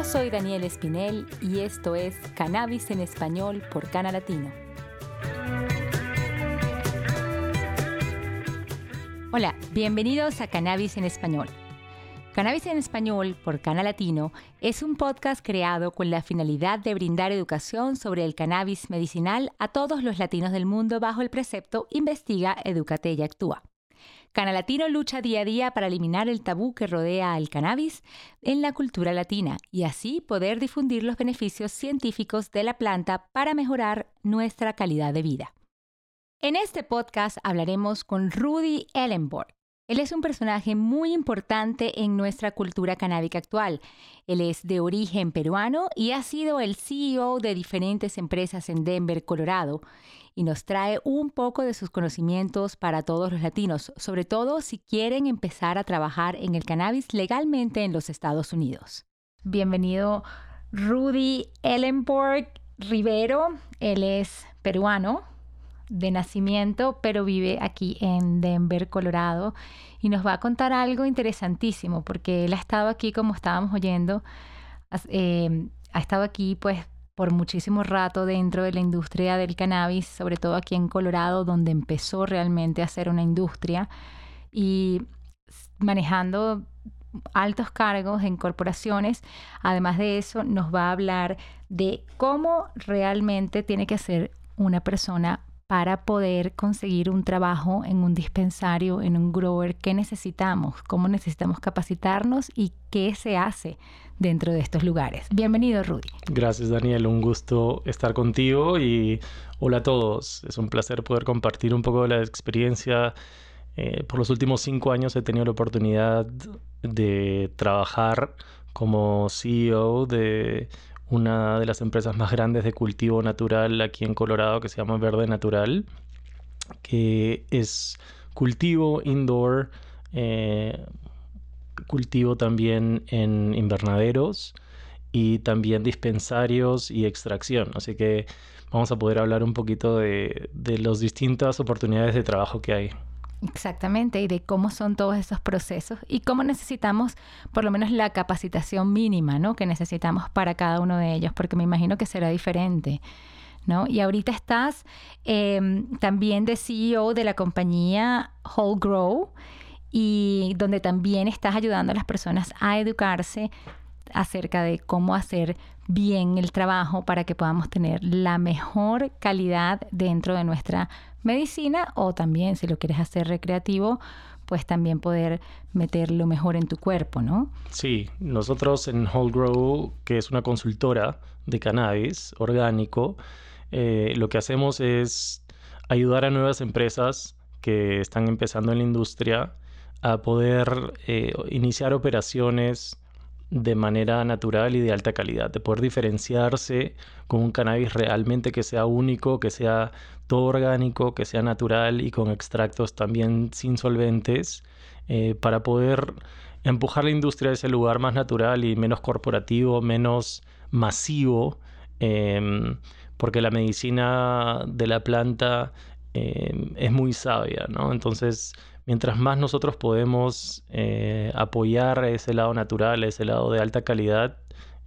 Yo soy Daniel Espinel y esto es Cannabis en Español por Cana Latino. Hola, bienvenidos a Cannabis en Español. Cannabis en Español por Cana Latino es un podcast creado con la finalidad de brindar educación sobre el cannabis medicinal a todos los latinos del mundo bajo el precepto Investiga, Educate y Actúa. Latino lucha día a día para eliminar el tabú que rodea al cannabis en la cultura latina y así poder difundir los beneficios científicos de la planta para mejorar nuestra calidad de vida. En este podcast hablaremos con Rudy Ellenborg. Él es un personaje muy importante en nuestra cultura canábica actual. Él es de origen peruano y ha sido el CEO de diferentes empresas en Denver, Colorado, y nos trae un poco de sus conocimientos para todos los latinos, sobre todo si quieren empezar a trabajar en el cannabis legalmente en los Estados Unidos. Bienvenido Rudy Ellenborg Rivero, él es peruano de nacimiento, pero vive aquí en Denver, Colorado, y nos va a contar algo interesantísimo, porque él ha estado aquí, como estábamos oyendo, eh, ha estado aquí pues por muchísimo rato dentro de la industria del cannabis, sobre todo aquí en Colorado, donde empezó realmente a ser una industria y manejando altos cargos en corporaciones. Además de eso, nos va a hablar de cómo realmente tiene que ser una persona para poder conseguir un trabajo en un dispensario, en un grower, qué necesitamos, cómo necesitamos capacitarnos y qué se hace dentro de estos lugares. Bienvenido, Rudy. Gracias, Daniel. Un gusto estar contigo y hola a todos. Es un placer poder compartir un poco de la experiencia. Eh, por los últimos cinco años he tenido la oportunidad de trabajar como CEO de una de las empresas más grandes de cultivo natural aquí en Colorado que se llama Verde Natural, que es cultivo indoor, eh, cultivo también en invernaderos y también dispensarios y extracción. Así que vamos a poder hablar un poquito de, de las distintas oportunidades de trabajo que hay. Exactamente, y de cómo son todos esos procesos y cómo necesitamos por lo menos la capacitación mínima, ¿no? Que necesitamos para cada uno de ellos, porque me imagino que será diferente, ¿no? Y ahorita estás em, también de CEO de la compañía Whole Grow y donde también estás ayudando a las personas a educarse acerca de cómo hacer bien el trabajo para que podamos tener la mejor calidad dentro de nuestra medicina o también si lo quieres hacer recreativo, pues también poder meterlo mejor en tu cuerpo, ¿no? Sí, nosotros en Whole Grow, que es una consultora de cannabis orgánico, eh, lo que hacemos es ayudar a nuevas empresas que están empezando en la industria a poder eh, iniciar operaciones de manera natural y de alta calidad, de poder diferenciarse con un cannabis realmente que sea único, que sea todo orgánico, que sea natural y con extractos también sin solventes, eh, para poder empujar la industria a ese lugar más natural y menos corporativo, menos masivo, em, porque la medicina de la planta em, es muy sabia, ¿no? Entonces, mientras más nosotros podemos eh, apoyar ese lado natural, ese lado de alta calidad,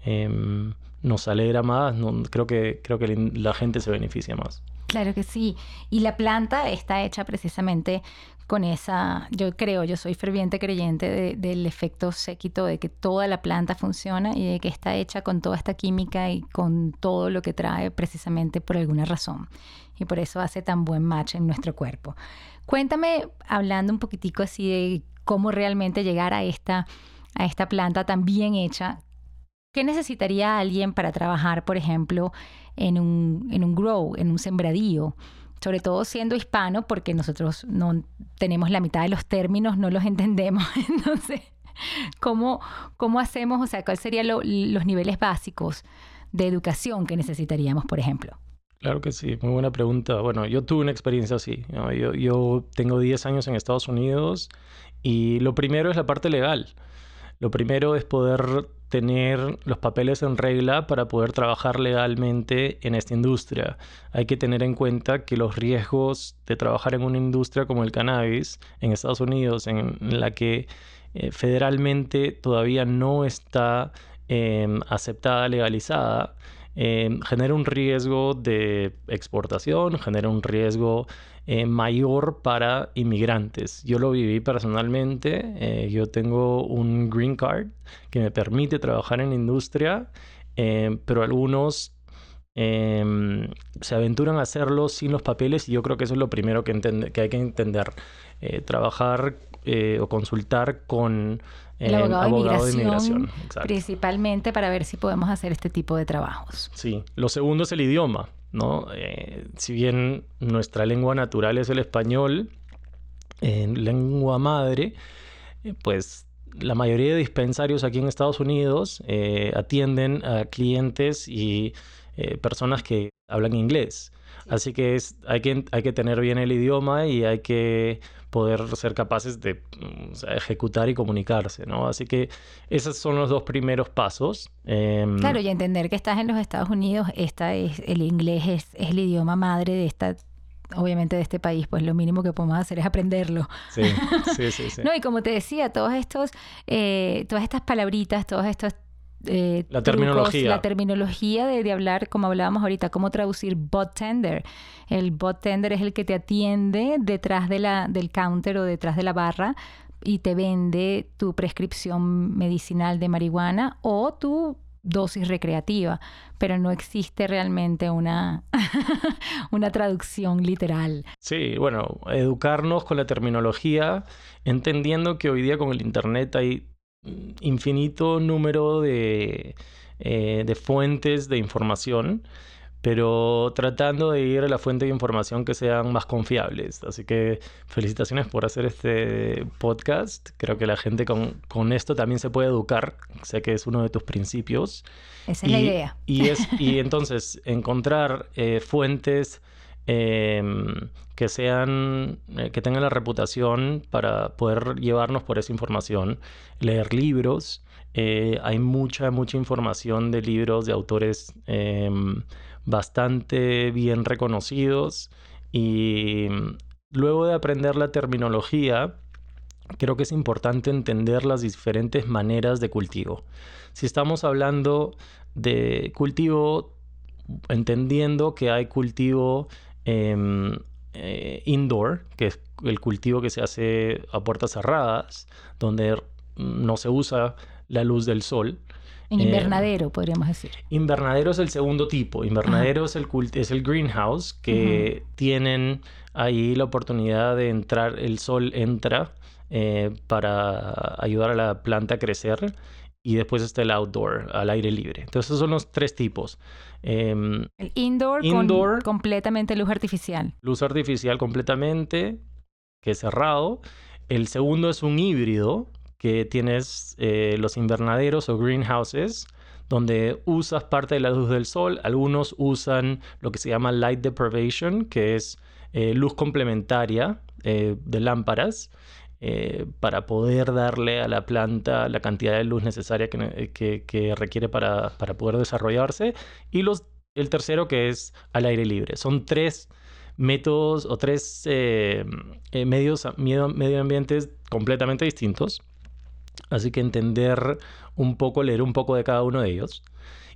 em, nos alegra más, creo, que, creo que la gente se beneficia más. Claro que sí. Y la planta está hecha precisamente con esa, yo creo, yo soy ferviente creyente del efecto séquito, de que toda la planta funciona y de que está hecha con toda esta química y con todo lo que trae precisamente por alguna razón. Y por eso hace tan buen match en nuestro cuerpo. Cuéntame, hablando un poquitico así de cómo realmente llegar a esta, a esta planta tan bien hecha, ¿qué necesitaría alguien para trabajar, por ejemplo, en un, en un grow, en un sembradío? Sobre todo siendo hispano, porque nosotros no tenemos la mitad de los términos, no los entendemos. Entonces, ¿cómo, cómo hacemos? O sea, ¿cuáles serían los niveles básicos de educación que necesitaríamos, por ejemplo? Claro que sí, muy buena pregunta. Bueno, yo tuve una experiencia así. Yo, tengo 10 años en Estados Unidos y lo primero es la parte legal. Lo primero es poder tener los papeles en regla para poder trabajar legalmente en esta industria. Hay que tener en cuenta que los riesgos de trabajar en una industria como el cannabis en Estados Unidos, en, la que eh, federalmente todavía no está em, aceptada, legalizada, em, genera un riesgo de exportación, genera un riesgo eh, mayor para inmigrantes. Yo lo viví personalmente, eh, yo tengo un green card que me permite trabajar en la industria, pero algunos em, se aventuran a hacerlo sin los papeles y yo creo que eso es lo primero que, que hay que entender. Eh, trabajar o consultar con el abogado, de, inmigración, principalmente para ver si podemos hacer este tipo de trabajos. Sí, lo segundo es el idioma. ¿no? Eh, si bien nuestra lengua natural es el español, en lengua madre, eh, pues la mayoría de dispensarios aquí en Estados Unidos eh, atienden a clientes y personas que hablan inglés. Así que, es, hay que hay que tener bien el idioma y hay que poder ser capaces de mm, ejecutar y comunicarse, ¿no? Así que esos son los dos primeros pasos. Em, claro, y entender que estás en los Estados Unidos, esta es, el inglés es, el idioma madre de esta obviamente de este país, pues lo mínimo que podemos hacer es aprenderlo. Sí, sí, sí. no, y como te decía, todos estos, eh, todas estas palabritas, todos estos eh, la terminología. La terminología de, hablar, como hablábamos ahorita, cómo traducir bot tender. El bot tender es el que te atiende detrás de la, del counter o detrás de la barra y te vende tu prescripción medicinal de marihuana o tu dosis recreativa, pero no existe realmente una, una traducción literal. Sí, bueno, educarnos con la terminología, entendiendo que hoy día con el Internet hay infinito número eh, de, fuentes de información, pero tratando de ir a la fuente de información que sean más confiables. Así que felicitaciones por hacer este podcast. Creo que la gente con, esto también se puede educar. Sé que es uno de tus principios. Esa es la idea. Y, es, y entonces encontrar eh, fuentes Em, que sean, eh, que tengan la reputación para poder llevarnos por esa información, leer libros. Eh, hay mucha, mucha información de libros de autores em, bastante bien reconocidos y mm, luego de aprender la terminología, creo que es importante entender las diferentes maneras de cultivo. Si estamos hablando de cultivo, entendiendo que hay cultivo Em, eh, indoor, que es el cultivo que se hace a puertas cerradas, donde no se usa la luz del sol. En eh, invernadero, podríamos decir. Invernadero es el segundo tipo. Invernadero es el, es el greenhouse, que tienen ahí la oportunidad de entrar, el sol entra eh, para ayudar a la planta a crecer y después está el outdoor, al aire libre. Entonces, esos son los tres tipos. Em, el indoor, indoor completamente luz artificial. Luz artificial completamente, que es cerrado. El segundo es un híbrido, que tienes eh, los invernaderos o greenhouses, donde usas parte de la luz del sol. Algunos usan lo que se llama light deprivation, que es eh, luz complementaria eh, de lámparas. Eh, para poder darle a la planta la cantidad de luz necesaria que, requiere para, poder desarrollarse. Y los, el tercero que es al aire libre. Son tres métodos o tres eh, eh, medios, medio, medio ambientes completamente distintos. Así que entender un poco, leer un poco de cada uno de ellos.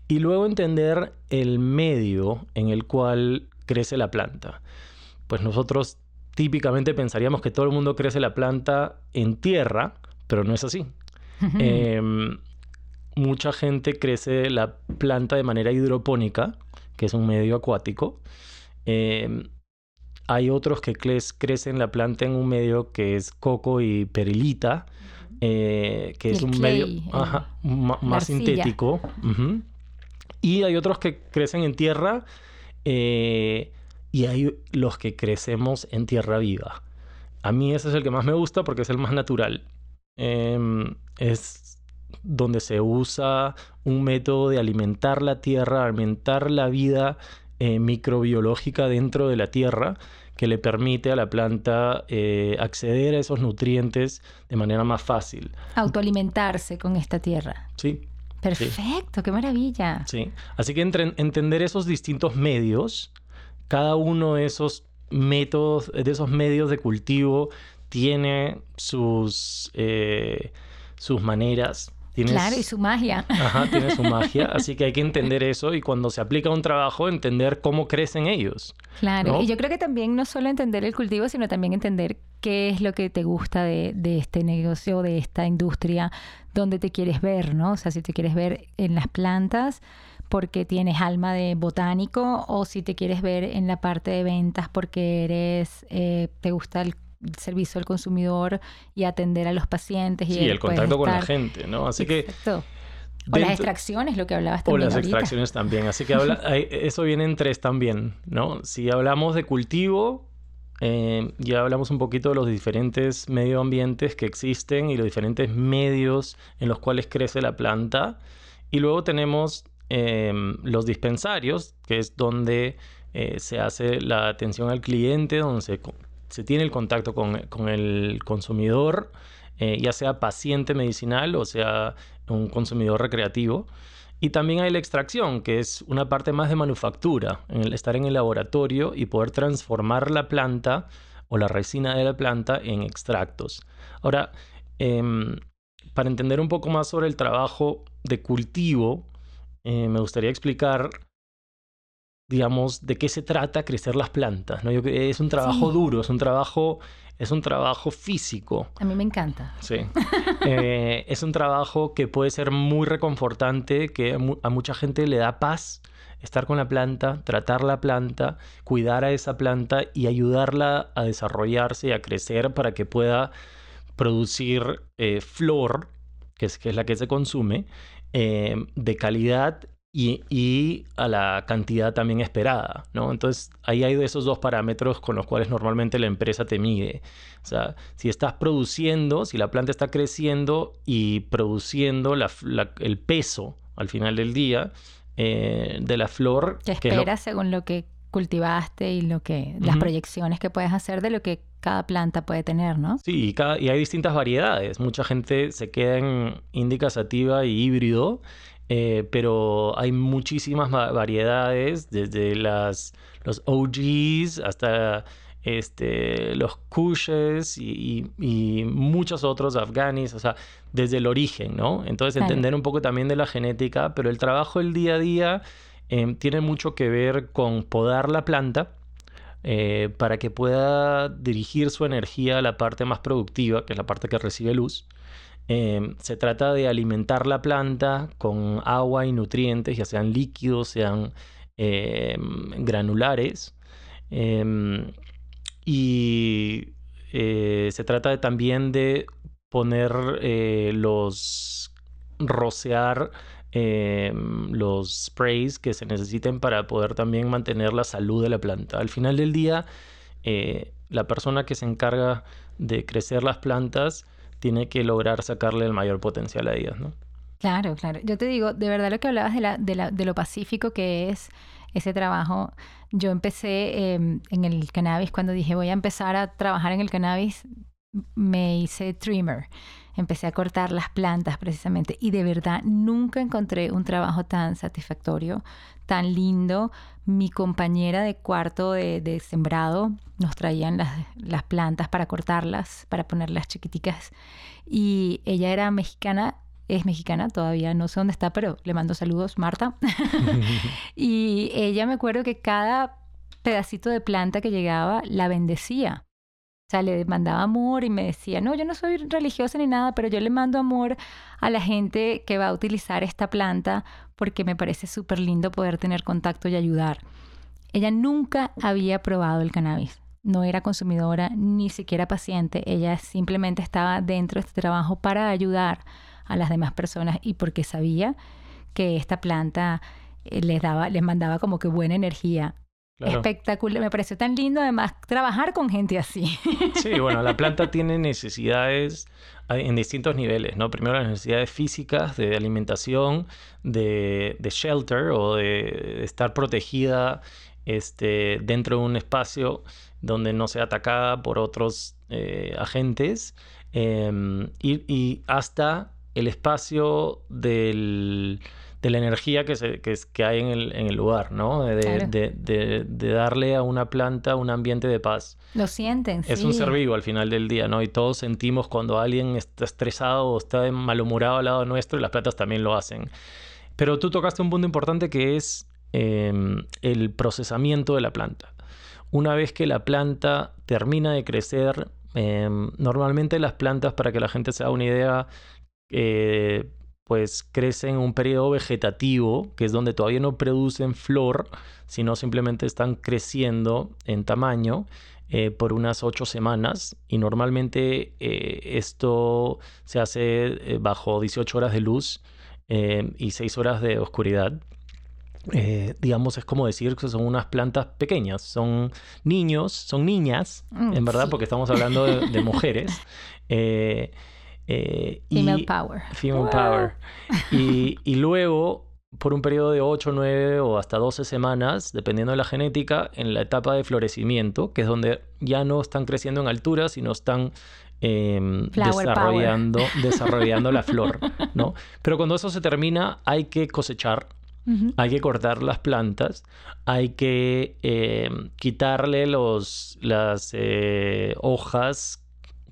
Y luego entender el medio en el cual crece la planta. Pues nosotros típicamente pensaríamos que todo el mundo crece la planta en tierra, pero no es así. Em, mucha gente crece la planta de manera hidropónica, que es un medio acuático. Em, hay otros que crecen la planta en un medio que es coco y perilita, eh, que es un medio más sintético. Y hay otros que crecen en tierra eh, y hay los que crecemos en tierra viva. A mí ese es el que más me gusta porque es el más natural. Em, es donde se usa un método de alimentar la tierra, alimentar la vida eh, microbiológica dentro de la tierra que le permite a la planta eh, acceder a esos nutrientes de manera más fácil. Autoalimentarse con esta tierra. Sí. Perfecto, qué maravilla. Sí, así que entender esos distintos medios cada uno de esos métodos, de esos medios de cultivo, tiene sus, eh, sus maneras. Claro, y su magia. Ajá, tiene su magia. Así que hay que entender eso y cuando se aplica un trabajo, entender cómo crecen ellos. Claro, y yo creo que también no solo entender el cultivo, sino también entender qué es lo que te gusta de, de este negocio, de esta industria, dónde te quieres ver, ¿no? O sea, si te quieres ver en las plantas porque tienes alma de botánico o si te quieres ver en la parte de ventas porque eres, eh, te gusta el servicio al consumidor y atender a los pacientes. Y sí, el contacto con la gente, ¿no? Así que... O las extracciones, lo que hablabas también. O las extracciones también. Así que habla, eso viene en tres también, ¿no? Si hablamos de cultivo, eh, ya hablamos un poquito de los diferentes medio ambientes que existen y los diferentes medios en los cuales crece la planta. Y luego tenemos Em, los dispensarios, que es donde eh, se hace la atención al cliente, donde se, tiene el contacto con, el consumidor, eh, ya sea paciente medicinal o sea un consumidor recreativo. Y también hay la extracción, que es una parte más de manufactura, el estar en el laboratorio y poder transformar la planta o la resina de la planta en extractos. Ahora, em, para entender un poco más sobre el trabajo de cultivo, eh, me gustaría explicar, digamos, de qué se trata crecer las plantas. ¿no? es un trabajo duro, es un trabajo, es un trabajo físico. A mí me encanta. Sí. Eh, es un trabajo que puede ser muy reconfortante, que a, mucha gente le da paz estar con la planta, tratar la planta, cuidar a esa planta y ayudarla a desarrollarse y a crecer para que pueda producir eh, flor, que es, que es la que se consume, eh, de calidad y, a la cantidad también esperada, ¿no? Entonces, ahí hay esos dos parámetros con los cuales normalmente la empresa te mide. O sea, si estás produciendo, si la planta está creciendo y produciendo el peso al final del día eh, de la flor. Que esperas según lo que cultivaste y lo que las proyecciones que puedes hacer de lo que cada planta puede tener, ¿no? Sí, y, cada, y hay distintas variedades. Mucha gente se queda en indica sativa y híbrido, eh, pero hay muchísimas variedades, desde las, los OGs hasta este, los Kushes y, y, muchos otros afganis, o sea, desde el origen, ¿no? Entonces entender un poco también de la genética, pero el trabajo el día a día Em, tiene mucho que ver con podar la planta eh, para que pueda dirigir su energía a la parte más productiva, que es la parte que recibe luz. Em, se trata de alimentar la planta con agua y nutrientes, ya sean líquidos, sean em, granulares. y eh, se trata también de poner eh, los rocear Em, los sprays que se necesiten para poder también mantener la salud de la planta. Al final del día, eh, la persona que se encarga de crecer las plantas tiene que lograr sacarle el mayor potencial a ellas, ¿no? Claro, claro. Yo te digo, de verdad lo que hablabas de, la, de, la, de lo pacífico que es ese trabajo. Yo empecé em, en el cannabis, cuando dije voy a empezar a trabajar en el cannabis, me hice trimmer empecé a cortar las plantas precisamente y de verdad nunca encontré un trabajo tan satisfactorio, tan lindo. Mi compañera de cuarto de, sembrado nos traían las, las, plantas para cortarlas, para ponerlas chiquiticas y ella era mexicana. Es mexicana, todavía no sé dónde está, pero le mando saludos, Marta. y ella me acuerdo que cada pedacito de planta que llegaba la bendecía o sea, le mandaba amor y me decía, no, yo no soy religiosa ni nada, pero yo le mando amor a la gente que va a utilizar esta planta porque me parece súper lindo poder tener contacto y ayudar. Ella nunca había probado el cannabis, no era consumidora ni siquiera paciente, ella simplemente estaba dentro de este trabajo para ayudar a las demás personas y porque sabía que esta planta eh, les daba, les mandaba como que buena energía Espectacular, me pareció tan lindo además trabajar con gente así. Sí, bueno, la planta tiene necesidades en distintos niveles, ¿no? Primero las necesidades físicas de alimentación, de, shelter o de, estar protegida este, dentro de un espacio donde no sea atacada por otros eh, agentes em, y, hasta el espacio del, de la energía que, se, que, que hay en el, en el, lugar, ¿no? De, Claro. de, de- de darle a una planta un ambiente de paz. Lo sienten, Es sí. un ser vivo al final del día, ¿no? Y todos sentimos cuando alguien está estresado o está malhumorado al lado nuestro y las plantas también lo hacen. Pero tú tocaste un punto importante que es eh, el procesamiento de la planta. Una vez que la planta termina de crecer, eh, normalmente las plantas, para que la gente se haga una idea, eh, pues crecen en un periodo vegetativo, que es donde todavía no producen flor, sino simplemente están creciendo en tamaño eh, por unas ocho semanas. Y normalmente eh, esto se hace eh, bajo 18 horas de luz eh, y 6 horas de oscuridad. Digamos, es como decir que son unas plantas pequeñas, son niños, son niñas, Mm, en verdad, sí. porque estamos hablando de, de mujeres. Eh, Female y- power. Female Wow. Power. Y, y luego, por un periodo de 8, 9 o hasta 12 semanas, dependiendo de la genética, en la etapa de florecimiento, que es donde ya no están creciendo en altura, sino están em, desarrollando, desarrollando la flor, ¿no? Pero cuando eso se termina, hay que cosechar, hay que cortar las plantas, hay que em, quitarle los, las eh, hojas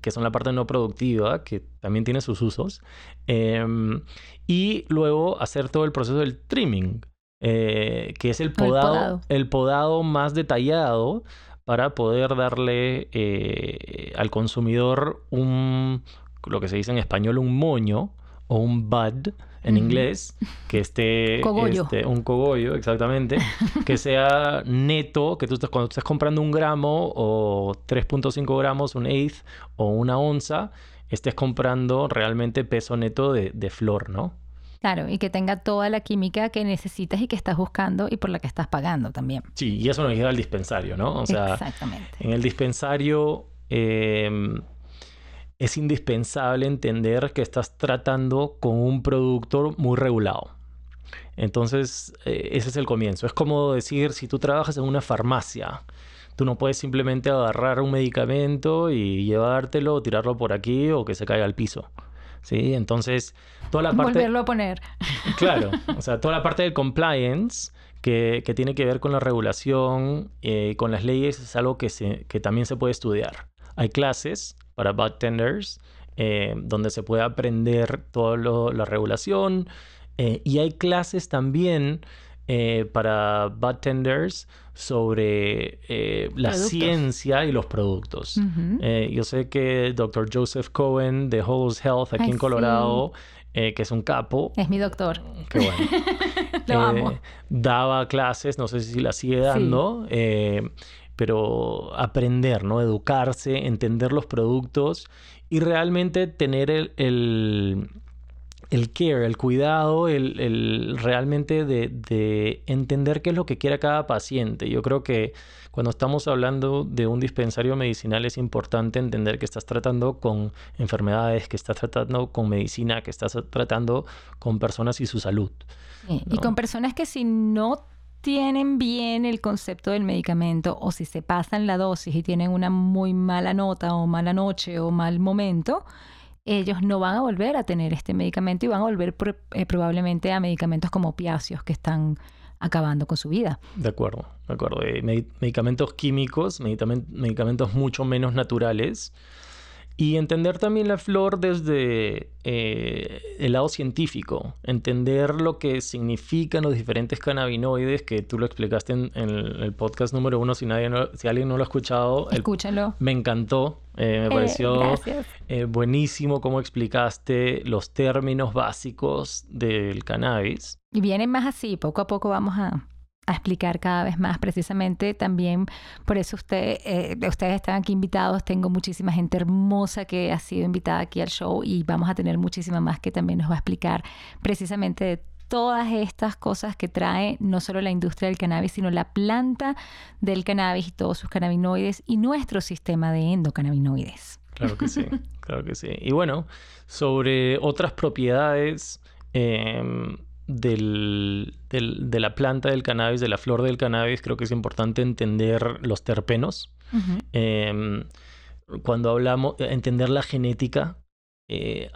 que son la parte no productiva, que también tiene sus usos, em, y luego hacer todo el proceso del trimming, eh, que es el podado, podado. el podado más detallado para poder darle eh, al consumidor un, lo que se dice en español, un moño o un bud en inglés, que esté Cogollo. este, un cogollo, exactamente, que sea neto, que tú estés, cuando estés comprando un gramo o 3.5 gramos, un eighth o una onza, estés comprando realmente peso neto de, de flor, ¿no? Claro, y que tenga toda la química que necesitas y que estás buscando y por la que estás pagando también. Sí, y eso nos llega al dispensario, ¿no? O sea, Exactamente. en el dispensario eh, es indispensable entender que estás tratando con un productor muy regulado. Entonces, eh, ese es el comienzo. Es como decir, si tú trabajas en una farmacia, tú no puedes simplemente agarrar un medicamento y llevártelo, o tirarlo por aquí o que se caiga al piso. ¿Sí? Entonces, toda la parte... Volverlo a poner. Claro, o sea, toda la parte del compliance que, que tiene que ver con la regulación, eh, con las leyes, es algo que, se, que también se puede estudiar. Hay clases para bartenders eh, donde se puede aprender toda la regulación eh, y hay clases también eh, para bartenders sobre eh, la Productos. ciencia y los productos. Eh, yo sé que el Dr. Joseph Cohen de Whole's Health aquí Ay, en. Colorado, que es un capo, Es mi doctor. Qué bueno. Lo amo. Daba clases, no sé si las sigue dando, pero aprender, ¿no? Educarse, entender los productos y realmente tener el, el, el care, el cuidado, el, el realmente de, de entender qué es lo que quiere cada paciente. Yo creo que cuando estamos hablando de un dispensario medicinal es importante entender que estás tratando con enfermedades, que estás tratando con medicina, que estás tratando con personas y su salud. Sí, Y con personas que si no tienen bien el concepto del medicamento o si se pasan la dosis y tienen una muy mala nota o mala noche o mal momento, ellos no van a volver a tener este medicamento y van a volver eh, probablemente a medicamentos como opiáceos que están acabando con su vida. De acuerdo, de acuerdo. Eh, medi- medicamentos químicos, medicamentos mucho menos naturales. Y entender también la flor desde eh, el lado científico, entender lo que significan los diferentes cannabinoides, que tú lo explicaste en, en el podcast número uno, si, nadie no- si alguien no lo ha escuchado, el- Escúchenlo. me encantó, eh, me Eh, pareció buenísimo cómo explicaste los términos básicos del cannabis. Y vienen más así, poco a poco vamos a, a explicar cada vez más precisamente también, por eso usted, eh, ustedes están aquí invitados, tengo muchísima gente hermosa que ha sido invitada aquí al show y vamos a tener muchísima más que también nos va a explicar precisamente de todas estas cosas que trae no solo la industria del cannabis, sino la planta del cannabis y todos sus cannabinoides y nuestro sistema de endocannabinoides. Claro que sí, claro que sí. Y bueno, sobre otras propiedades em, del- del- de la planta del cannabis, de la flor del cannabis, creo que es importante entender los terpenos. Em, cuando hablamos, entender la genética eh,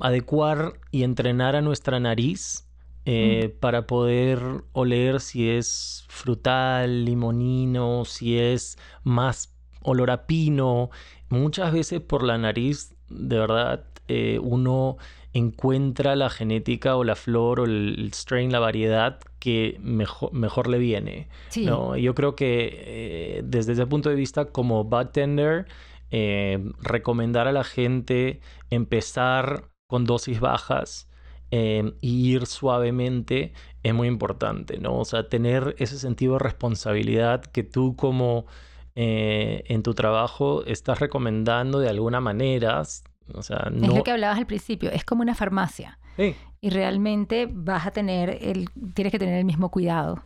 adecuar y entrenar a nuestra nariz mm. para poder oler si es frutal, limonino, si es más olor a pino. Muchas veces por la nariz, de verdad, uno encuentra la genética o la flor o el strain, la variedad que mejor, mejor le viene. ¿no? Yo creo que eh, desde ese punto de vista, como bartender, eh, recomendar a la gente empezar con dosis bajas eh, y ir suavemente es muy importante, ¿no? O sea, tener ese sentido de responsabilidad que tú como en tu trabajo estás recomendando de alguna manera, o sea, no... Es lo que hablabas al principio, es como una farmacia. Y realmente vas a tener, el, tienes que tener el mismo cuidado.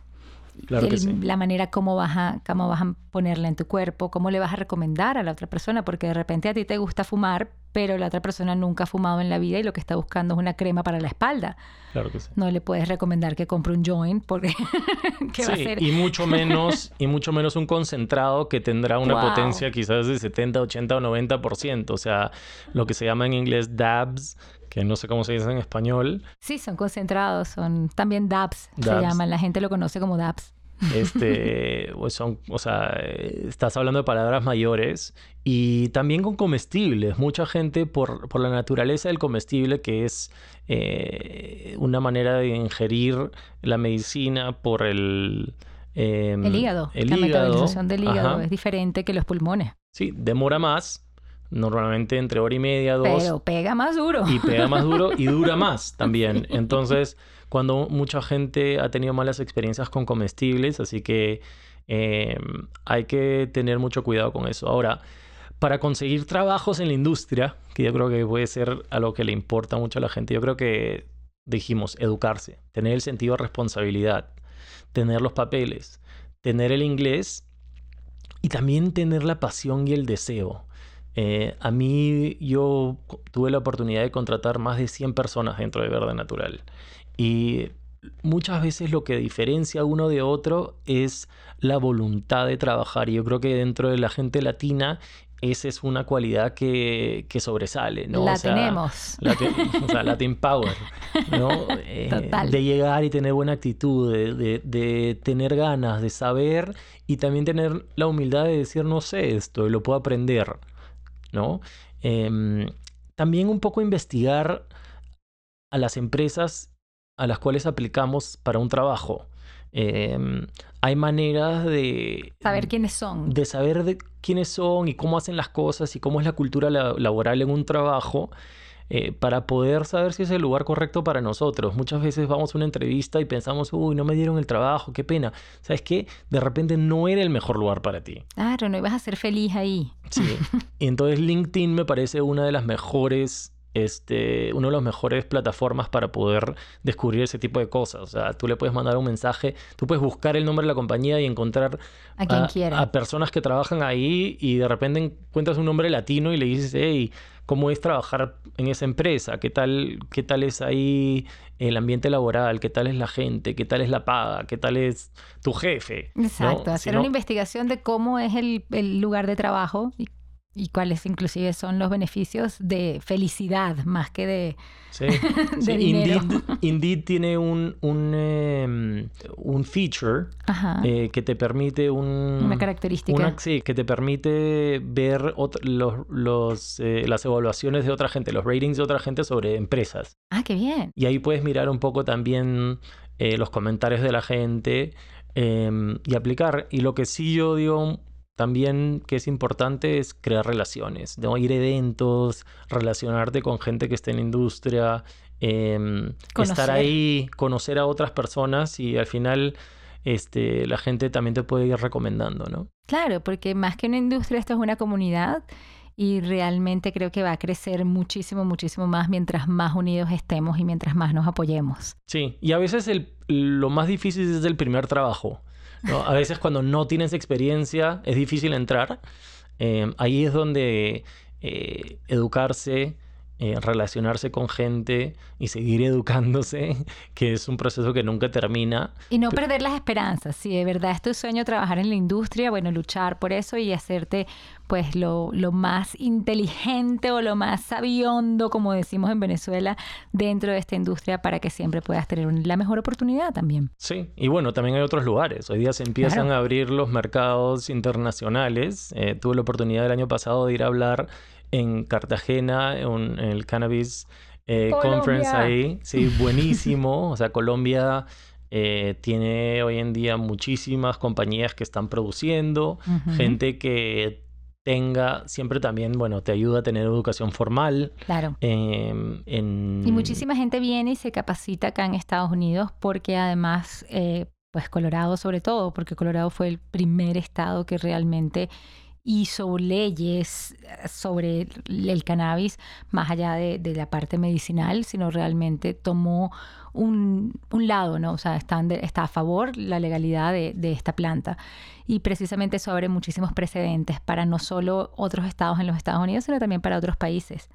Claro que sí. La manera como vas, a, cómo vas a ponerla en tu cuerpo, cómo le vas a recomendar a la otra persona, porque de repente a ti te gusta fumar, pero la otra persona nunca ha fumado en la vida y lo que está buscando es una crema para la espalda. Claro que sí. No le puedes recomendar que compre un joint porque ¿qué va a? Y mucho menos, y mucho menos un concentrado que tendrá una potencia quizás de 70, 80 o 90%. O sea, lo que se llama en inglés dabs que no sé cómo se dice en español. Sí, son concentrados, son también DAPs, se llaman, la gente lo conoce como DAPs. Este, pues son, o sea, estás hablando de palabras mayores y también con comestibles. Mucha gente, por, por la naturaleza del comestible, que es eh, una manera de ingerir la medicina por el... Em, el hígado. El la metabolización del hígado es diferente que los pulmones. Sí, demora más, normalmente entre hora y media, dos. Pero pega más duro. Y pega más duro y dura más también. Entonces, cuando mucha gente ha tenido malas experiencias con comestibles, así que em, hay que tener mucho cuidado con eso. Ahora, para conseguir trabajos en la industria, que yo creo que puede ser a lo que le importa mucho a la gente, yo creo que dijimos educarse, tener el sentido de responsabilidad, tener los papeles, tener el inglés y también tener la pasión y el deseo. Eh, a mí yo tuve la oportunidad de contratar más de 100 personas dentro de Verde Natural y muchas veces lo que diferencia uno de otro es la voluntad de trabajar y yo creo que dentro de la gente latina esa es una cualidad que, sobresale, ¿no? La tenemos. o sea, Latin Power, ¿no? Eh, de llegar y tener buena actitud, de, de, tener ganas, de saber y también tener la humildad de decir, no sé esto y lo puedo aprender. ¿No? Em, también un poco investigar a las empresas a las cuales aplicamos para un trabajo. Em, hay maneras de... Saber quiénes son. De saber de quiénes son y cómo hacen las cosas y cómo es la cultura laboral en un trabajo eh, para poder saber si es el lugar correcto para nosotros. Muchas veces vamos a una entrevista y pensamos, uy, no me dieron el trabajo, qué pena. ¿Sabes qué? De repente no era el mejor lugar para ti. Claro, no ibas a ser feliz ahí. Sí. y entonces LinkedIn me parece una de las mejores este, uno de los mejores plataformas para poder descubrir ese tipo de cosas. O sea, tú le puedes mandar un mensaje, tú puedes buscar el nombre de la compañía y encontrar a, a personas que trabajan ahí y de repente encuentras un nombre latino y le dices, hey, ¿cómo es trabajar en esa empresa? ¿Qué tal, qué tal es ahí el ambiente laboral? ¿Qué tal es la gente? ¿Qué tal es la paga? ¿Qué tal es tu jefe? Exacto, hacer una investigación de cómo es el, el lugar de trabajo y y cuáles inclusive son los beneficios de felicidad más que de, sí, dinero. Indeed, tiene un, un, em, un feature eh, que te permite un, una característica. sí, que te permite ver los, los, eh, las evaluaciones de otra gente, los ratings de otra gente sobre empresas. Ah, qué bien. Y ahí puedes mirar un poco también eh, los comentarios de la gente em, y aplicar. Y lo que sí yo digo también que es importante es crear relaciones, ¿no? ir a eventos, relacionarte con gente que esté en la industria, em, estar ahí, conocer a otras personas y al final este, la gente también te puede ir recomendando, ¿no? Claro, porque más que una industria, esto es una comunidad y realmente creo que va a crecer muchísimo, muchísimo más mientras más unidos estemos y mientras más nos apoyemos. Sí, y a veces el, lo más difícil es el primer trabajo. A veces cuando no tienes experiencia es difícil entrar. Eh, ahí es donde eh, educarse eh, relacionarse con gente y seguir educándose, que es un proceso que nunca termina. Y no perder las esperanzas. Si de verdad es tu sueño trabajar en la industria, bueno, luchar por eso y hacerte pues lo, lo más inteligente o lo más sabiondo, como decimos en Venezuela, dentro de esta industria para que siempre puedas tener la mejor oportunidad también. Sí, y bueno, también hay otros lugares. Hoy día se empiezan a abrir los mercados internacionales. Eh, tuve la oportunidad el año pasado de ir a hablar en Cartagena, en, el Cannabis eh, Conference ahí. Sí, buenísimo. o sea, Colombia eh, tiene hoy en día muchísimas compañías que están produciendo, gente que tenga, siempre también, bueno, te ayuda a tener educación formal. Claro. Em, y muchísima gente viene y se capacita acá en Estados Unidos porque además, eh, pues Colorado sobre todo, porque Colorado fue el primer estado que realmente hizo leyes eh, sobre el cannabis más allá de, la parte medicinal, sino realmente tomó un, lado, ¿no? O sea, está, a favor la legalidad de, de, esta planta. Y precisamente eso abre muchísimos precedentes para no solo otros estados en los Estados Unidos, sino también para otros países.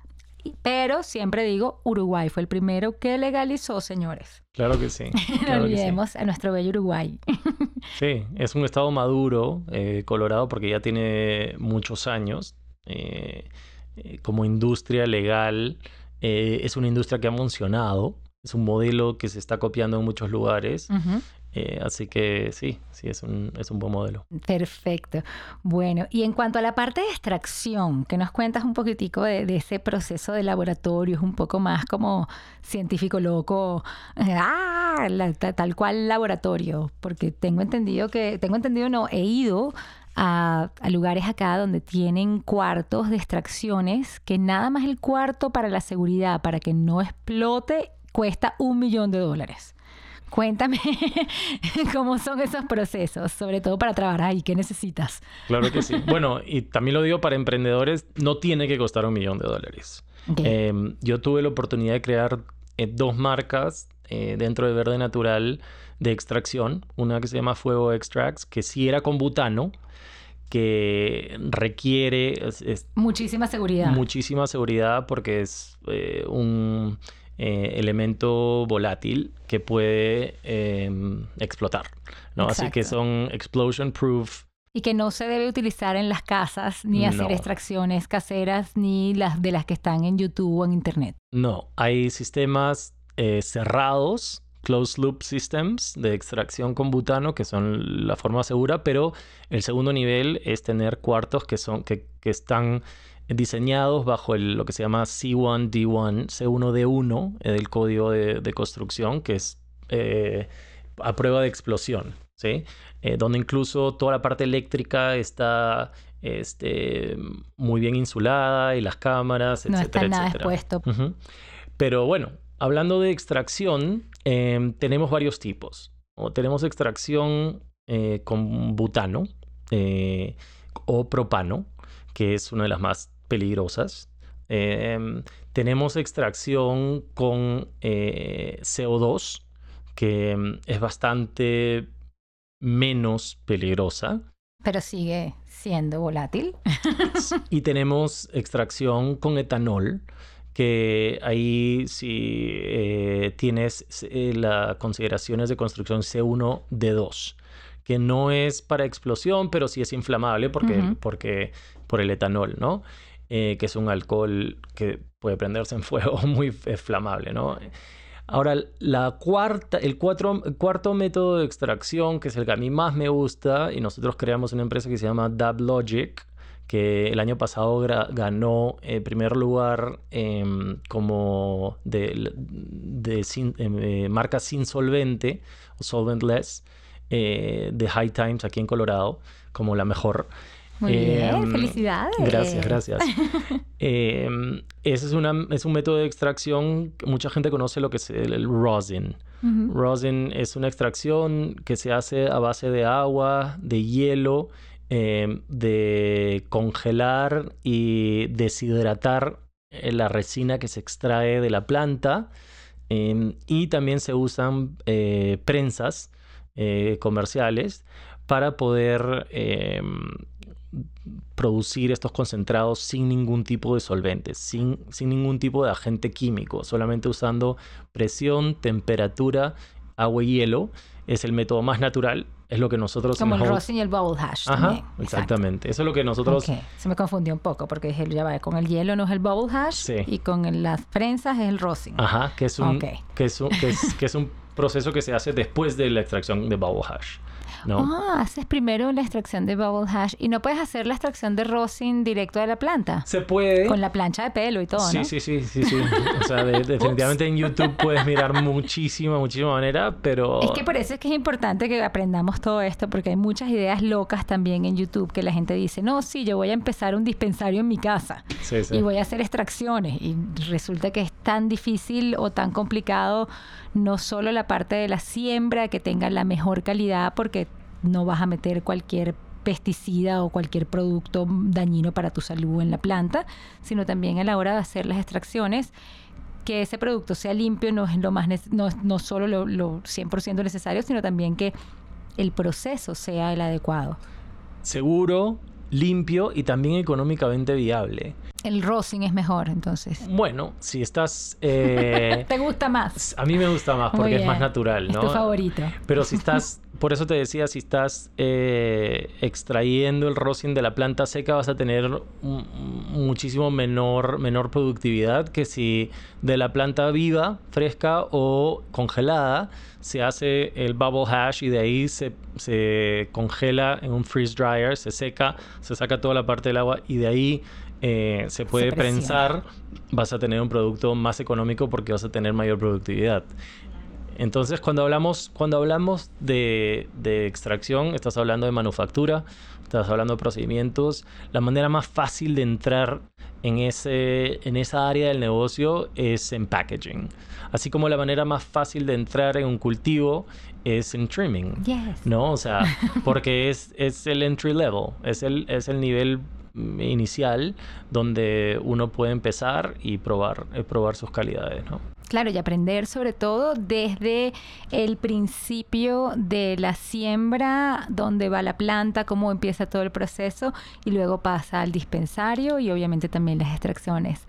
Pero siempre digo, Uruguay fue el primero que legalizó, señores. Claro que sí. no olvidemos a nuestro bello Uruguay. sí, es un estado maduro, eh, Colorado, porque ya tiene muchos años. Eh, eh, como industria legal, es una industria que ha funcionado. Es un modelo que se está copiando en muchos lugares. Eh, así que sí, sí, es un, es un buen modelo. Perfecto. Bueno, y en cuanto a la parte de extracción, que nos cuentas un poquitico de, ese proceso de laboratorio, es un poco más como científico loco, ah, tal cual laboratorio, porque tengo entendido que, tengo entendido, no, he ido a, lugares acá donde tienen cuartos de extracciones, que nada más el cuarto para la seguridad, para que no explote, cuesta un millón de dólares. Cuéntame cómo son esos procesos, sobre todo para trabajar ahí, ¿qué necesitas? Claro que sí. Bueno, y también lo digo para emprendedores, no tiene que costar un millón de dólares. Em, yo tuve la oportunidad de crear eh, dos marcas eh, dentro de Verde Natural de extracción, una que se llama Fuego Extracts, que sí era con butano, que requiere... muchísima seguridad. Muchísima seguridad porque es eh, un eh, elemento volátil que puede em, explotar, ¿no? Así que son explosion proof. Y que no se debe utilizar en las casas, ni hacer extracciones caseras, ni las de las que están en YouTube o en Internet. No, hay sistemas eh, cerrados closed loop systems de extracción con butano, que son la forma segura, pero el segundo nivel es tener cuartos que, son, que, que están diseñados bajo el, lo que se llama C1D1, C1D1 del código de, construcción, que es eh, a prueba de explosión, ¿sí? Eh, donde incluso toda la parte eléctrica está este, muy bien insulada y las cámaras, no etcétera, está nada expuesto. Pero bueno, hablando de extracción, em, tenemos varios tipos. O tenemos extracción eh, con butano o propano, que es una de las más peligrosas. Em, tenemos extracción con eh, CO2, que em, es bastante menos peligrosa. Pero sigue siendo volátil. y tenemos extracción con etanol, que ahí si eh, tienes eh, las consideraciones de construcción C1D2 que no es para explosión, pero sí es inflamable porque, porque por el etanol, ¿no? Eh, que es un alcohol que puede prenderse en fuego muy flamable, ¿no? Ahora, la cuarta, el, cuarto método de extracción, que es el que a mí más me gusta, y nosotros creamos una empresa que se llama DabLogic, que el año pasado ganó eh, primer lugar em, como de, de em, eh, marca sin solvente, solventless, de High Times aquí en Colorado, como la mejor. Muy bien, em, felicidades. Gracias, gracias. Em, ese es, una, es un método de extracción que mucha gente conoce lo que es el, rosin. Rosin es una extracción que se hace a base de agua, de hielo, em, de congelar y deshidratar eh, la resina que se extrae de la planta. y también se usan eh, prensas eh, comerciales para poder producir estos concentrados sin ningún tipo de solventes, sin, sin ningún tipo de agente químico, solamente usando presión, temperatura, agua y hielo. Es el método más natural es lo que nosotros... Como el rosin y el bubble hash Ajá, exactamente. Eso es lo que nosotros... Se me confundió un poco porque dije, ya va, con el hielo no es el bubble hash y con las prensas es el rosin. Ajá, que es un, que es, que es un proceso que se hace después de la extracción de bubble hash. ¿No? Ah, haces primero la extracción de bubble hash y no puedes hacer la extracción de rosin directo de la planta. Se puede. Con la plancha de pelo y todo, sí, ¿no? Sí, sí, sí, sí. O sea, definitivamente en YouTube puedes mirar muchísima, muchísima manera, pero... Es que por eso es que es importante que aprendamos todo esto, porque hay muchas ideas locas también en YouTube que la gente dice, no, sí, yo voy a empezar un dispensario en mi casa sí, sí. y voy a hacer extracciones y resulta que es tan difícil o tan complicado no solo la parte de la siembra que tenga la mejor calidad porque no vas a meter cualquier pesticida o cualquier producto dañino para tu salud en la planta, sino también a la hora de hacer las extracciones que ese producto sea limpio no es lo más no, no solo lo, lo 100% necesario, sino también que el proceso sea el adecuado. Seguro, limpio y también económicamente viable. El rosin es mejor, entonces. Bueno, si estás... Eh, ¿Te gusta más? A mí me gusta más porque es más natural, ¿no? Es tu favorito. Pero si estás... Por eso te decía, si estás eh, extrayendo el rosin de la planta seca, vas a tener muchísimo menor, menor productividad que si de la planta viva, fresca o congelada, se hace el bubble hash y de ahí se, se congela en un freeze dryer, se seca, se saca toda la parte del agua y de ahí eh, se puede se prensar, vas a tener un producto más económico porque vas a tener mayor productividad. Entonces, cuando hablamos, cuando hablamos de, de, extracción, estás hablando de manufactura, estás hablando de procedimientos. La manera más fácil de entrar en, ese, en esa área del negocio es en packaging. Así como la manera más fácil de entrar en un cultivo es en trimming. ¿No? O sea, porque es, es el entry level, es el, es el nivel inicial donde uno puede empezar y probar, eh, probar sus calidades, ¿no? Claro, y aprender sobre todo desde el principio de la siembra, dónde va la planta, cómo empieza todo el proceso y luego pasa al dispensario y obviamente también las extracciones.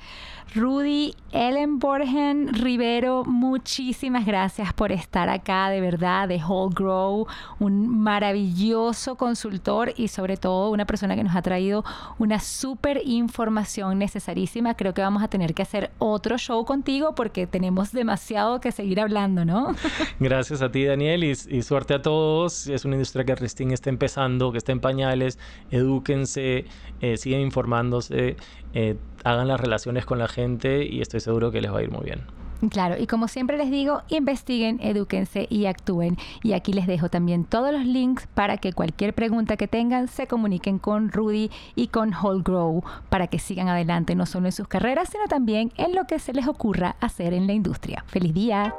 Rudy Ellenborgen Rivero, muchísimas gracias por estar acá, de verdad, de Whole Grow, un maravilloso consultor y sobre todo una persona que nos ha traído una súper información necesarísima. Creo que vamos a tener que hacer otro show contigo porque tenemos demasiado que seguir hablando, ¿no? Gracias a ti, Daniel, y, suerte a todos. Es una industria que recién está empezando, que está en pañales. Edúquense, eh, sigan informándose. Eh, hagan las relaciones con la gente y estoy seguro que les va a ir muy bien. Claro, y como siempre les digo, investiguen, edúquense y actúen. Y aquí les dejo también todos los links para que cualquier pregunta que tengan se comuniquen con Rudy y con Whole Grow para que sigan adelante no solo en sus carreras, sino también en lo que se les ocurra hacer en la industria. ¡Feliz día!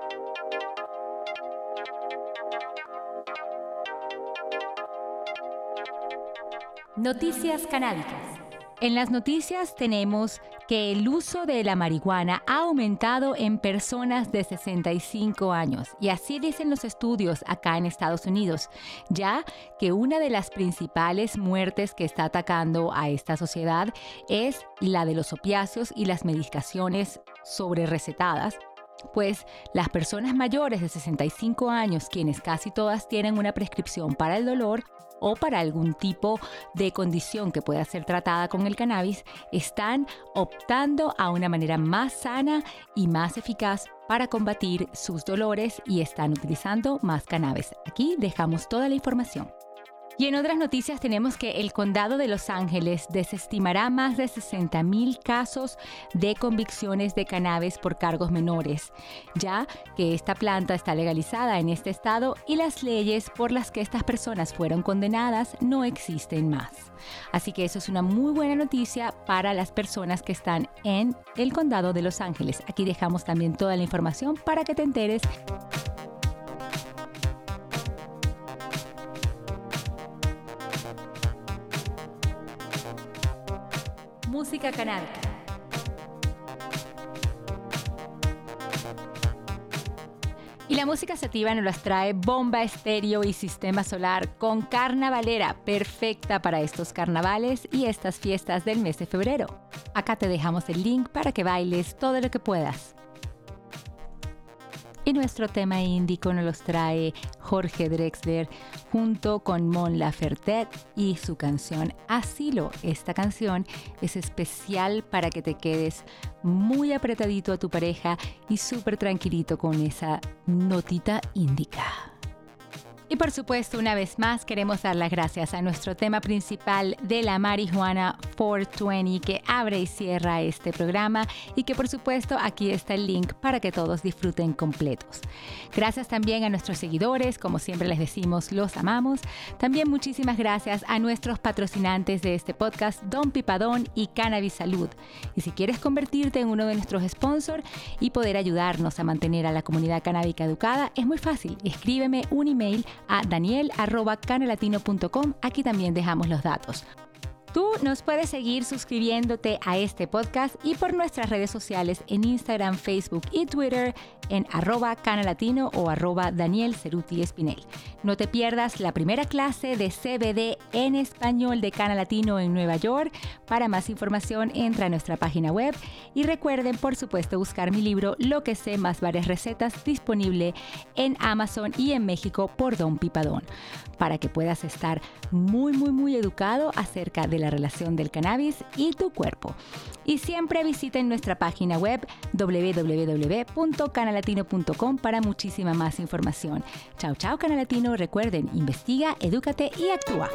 Noticias canábicas. En las noticias tenemos que el uso de la marihuana ha aumentado en personas de 65 años y así dicen los estudios acá en Estados Unidos, ya que una de las principales muertes que está atacando a esta sociedad es la de los opiáceos y las medicaciones sobre recetadas pues las personas mayores de 65 años, quienes casi todas tienen una prescripción para el dolor, o para algún tipo de condición que pueda ser tratada con el cannabis, están optando a una manera más sana y más eficaz para combatir sus dolores y están utilizando más cannabis. Aquí dejamos toda la información. Y en otras noticias tenemos que el condado de Los Ángeles desestimará más de 60 mil casos de convicciones de cannabis por cargos menores, ya que esta planta está legalizada en este estado y las leyes por las que estas personas fueron condenadas no existen más. Así que eso es una muy buena noticia para las personas que están en el condado de Los Ángeles. Aquí dejamos también toda la información para que te enteres. Música canábica. Y la música sativa nos las trae Bomba Estéreo y Sistema Solar con Carnavalera, perfecta para estos carnavales y estas fiestas del mes de febrero. Acá te dejamos el link para que bailes todo lo que puedas. Y nuestro tema índico nos los trae Jorge Drexler junto con Mon Laferte y su canción Asilo. Esta canción es especial para que te quedes muy apretadito a tu pareja y súper tranquilito con esa notita índica. Y por supuesto, una vez más, queremos dar las gracias a nuestro tema principal de la marihuana 420 que abre y cierra este programa y que por supuesto aquí está el link para que todos disfruten completos. Gracias también a nuestros seguidores, como siempre les decimos, los amamos. También muchísimas gracias a nuestros patrocinantes de este podcast, Don Pipadón y Cannabis Salud. Y si quieres convertirte en uno de nuestros sponsors y poder ayudarnos a mantener a la comunidad canábica educada, es muy fácil. Escríbeme un email a daniel.canelatino.com. Aquí también dejamos los datos. Tú nos puedes seguir suscribiéndote a este podcast y por nuestras redes sociales en Instagram, Facebook y Twitter en arroba canalatino o arroba Daniel Ceruti Espinel. No te pierdas la primera clase de CBD en español de Canalatino en Nueva York. Para más información entra a nuestra página web y recuerden por supuesto buscar mi libro Lo que sé más varias recetas disponible en Amazon y en México por Don Pipadón para que puedas estar muy muy muy educado acerca de la relación del cannabis y tu cuerpo. Y siempre visiten nuestra página web www.canalatino.com para muchísima más información. Chao, chao, Canalatino. Recuerden, investiga, edúcate y actúa.